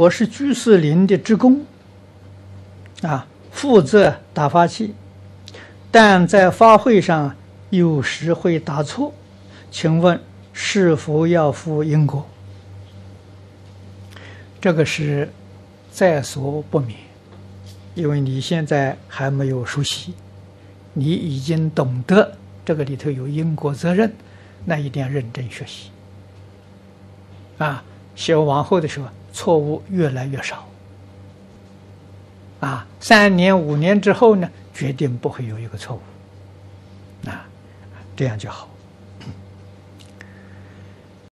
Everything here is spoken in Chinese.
我是居士林的职工，啊，负责打发器，但在法会上有时会打错，请问是否要负因果？这个是在所不免，因为你现在还没有熟悉，你已经懂得这个里头有因果责任，那一定要认真学习，啊，学往后的时候。错误越来越少，啊，三年五年之后呢，决定不会有一个错误，啊，这样就好。